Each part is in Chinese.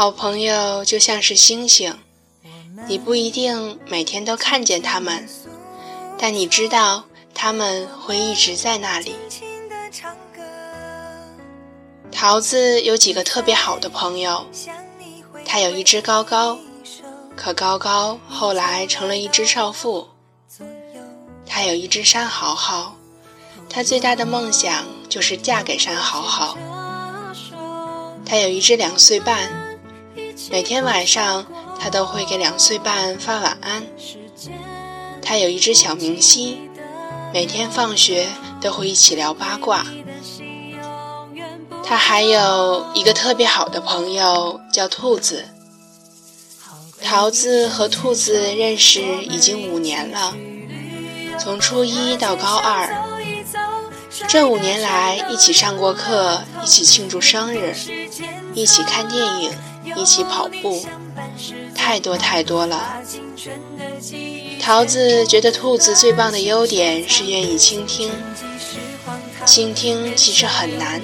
好朋友就像是星星，你不一定每天都看见他们，但你知道他们会一直在那里。桃子有几个特别好的朋友，他有一只高高，可高高后来成了一只少妇。他有一只山豪豪，他最大的梦想就是嫁给山豪豪。他有一只两岁半，每天晚上他都会给两岁半发晚安。他有一只小明星，每天放学都会一起聊八卦。他还有一个特别好的朋友，叫兔子。桃子和兔子认识已经五年了，从初一到高二，这五年来一起上过课，一起庆祝生日，一起看电影，一起跑步，太多太多了。桃子觉得兔子最棒的优点是愿意倾听。倾听其实很难。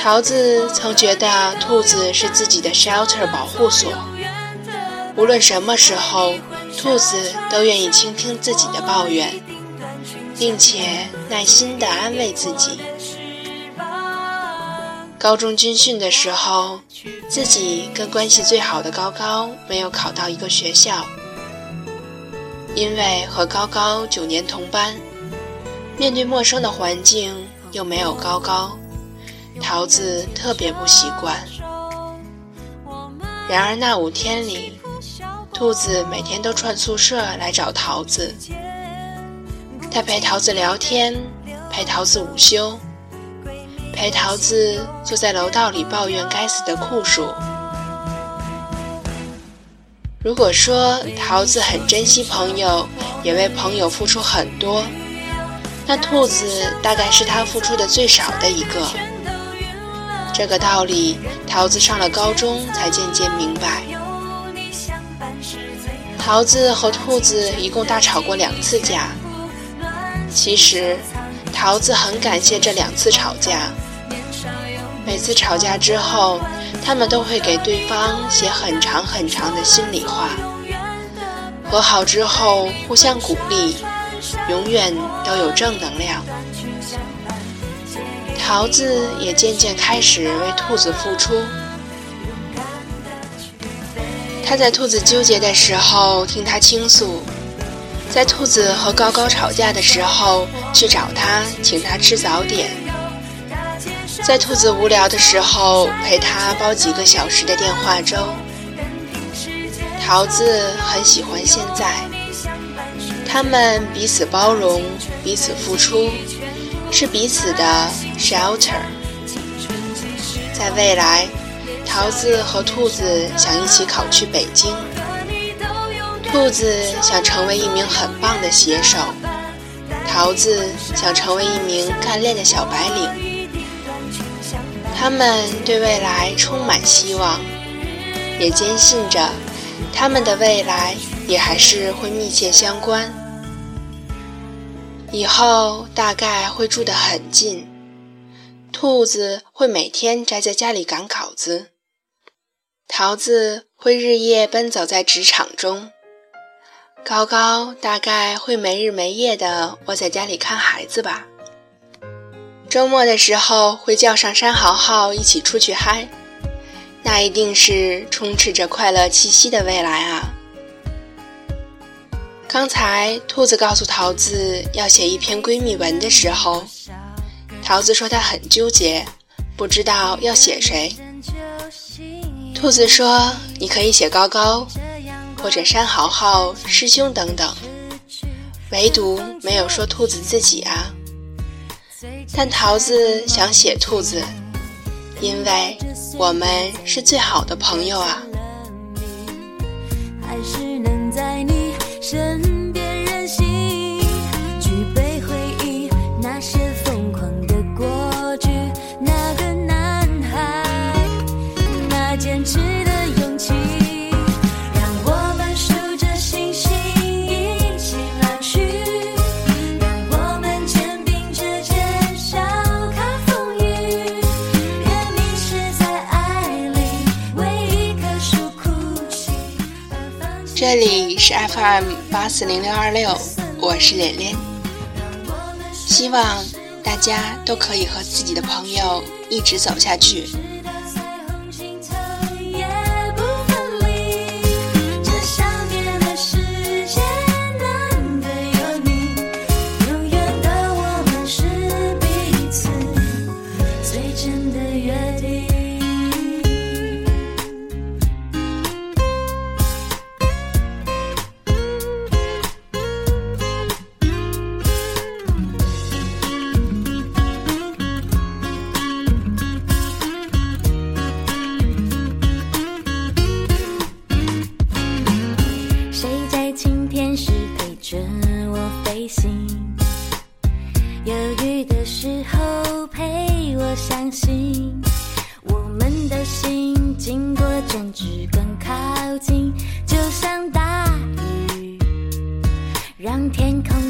桃子曾觉得兔子是自己的 shelter 保护所，无论什么时候，兔子都愿意倾听自己的抱怨，并且耐心地安慰自己。高中军训的时候，自己跟关系最好的高高没有考到一个学校，因为和高高九年同班。面对陌生的环境，又没有高高，桃子特别不习惯。然而那五天里，兔子每天都串宿舍来找桃子，他陪桃子聊天，陪桃子午休，陪桃子坐在楼道里抱怨该死的酷暑。如果说桃子很珍惜朋友，也为朋友付出很多。那兔子大概是他付出的最少的一个。这个道理，桃子上了高中才渐渐明白。桃子和兔子一共大吵过两次架。其实，桃子很感谢这两次吵架。每次吵架之后，他们都会给对方写很长很长的心里话。和好之后，互相鼓励。永远都有正能量。桃子也渐渐开始为兔子付出。他在兔子纠结的时候听他倾诉，在兔子和高高吵架的时候去找他请他吃早点，在兔子无聊的时候陪他煲几个小时的电话粥。桃子很喜欢现在。他们彼此包容，彼此付出，是彼此的 shelter。在未来，桃子和兔子想一起考去北京。兔子想成为一名很棒的写手，桃子想成为一名干练的小白领。他们对未来充满希望，也坚信着他们的未来。也还是会密切相关，以后大概会住得很近。兔子会每天宅在家里赶稿子，桃子会日夜奔走在职场中，高高大概会没日没夜的窝在家里看孩子吧。周末的时候会叫上山豪豪一起出去嗨，那一定是充斥着快乐气息的未来啊！刚才兔子告诉桃子要写一篇闺蜜文的时候，桃子说她很纠结，不知道要写谁。兔子说：“你可以写高高，或者山豪豪、师兄等等，唯独没有说兔子自己啊。”但桃子想写兔子，因为我们是最好的朋友啊。还是能在你身这里是 FM 八四零六二六，我是连连。希望大家都可以和自己的朋友一直走下去。相信我们的心经过争执更靠近，就像大雨，让天空。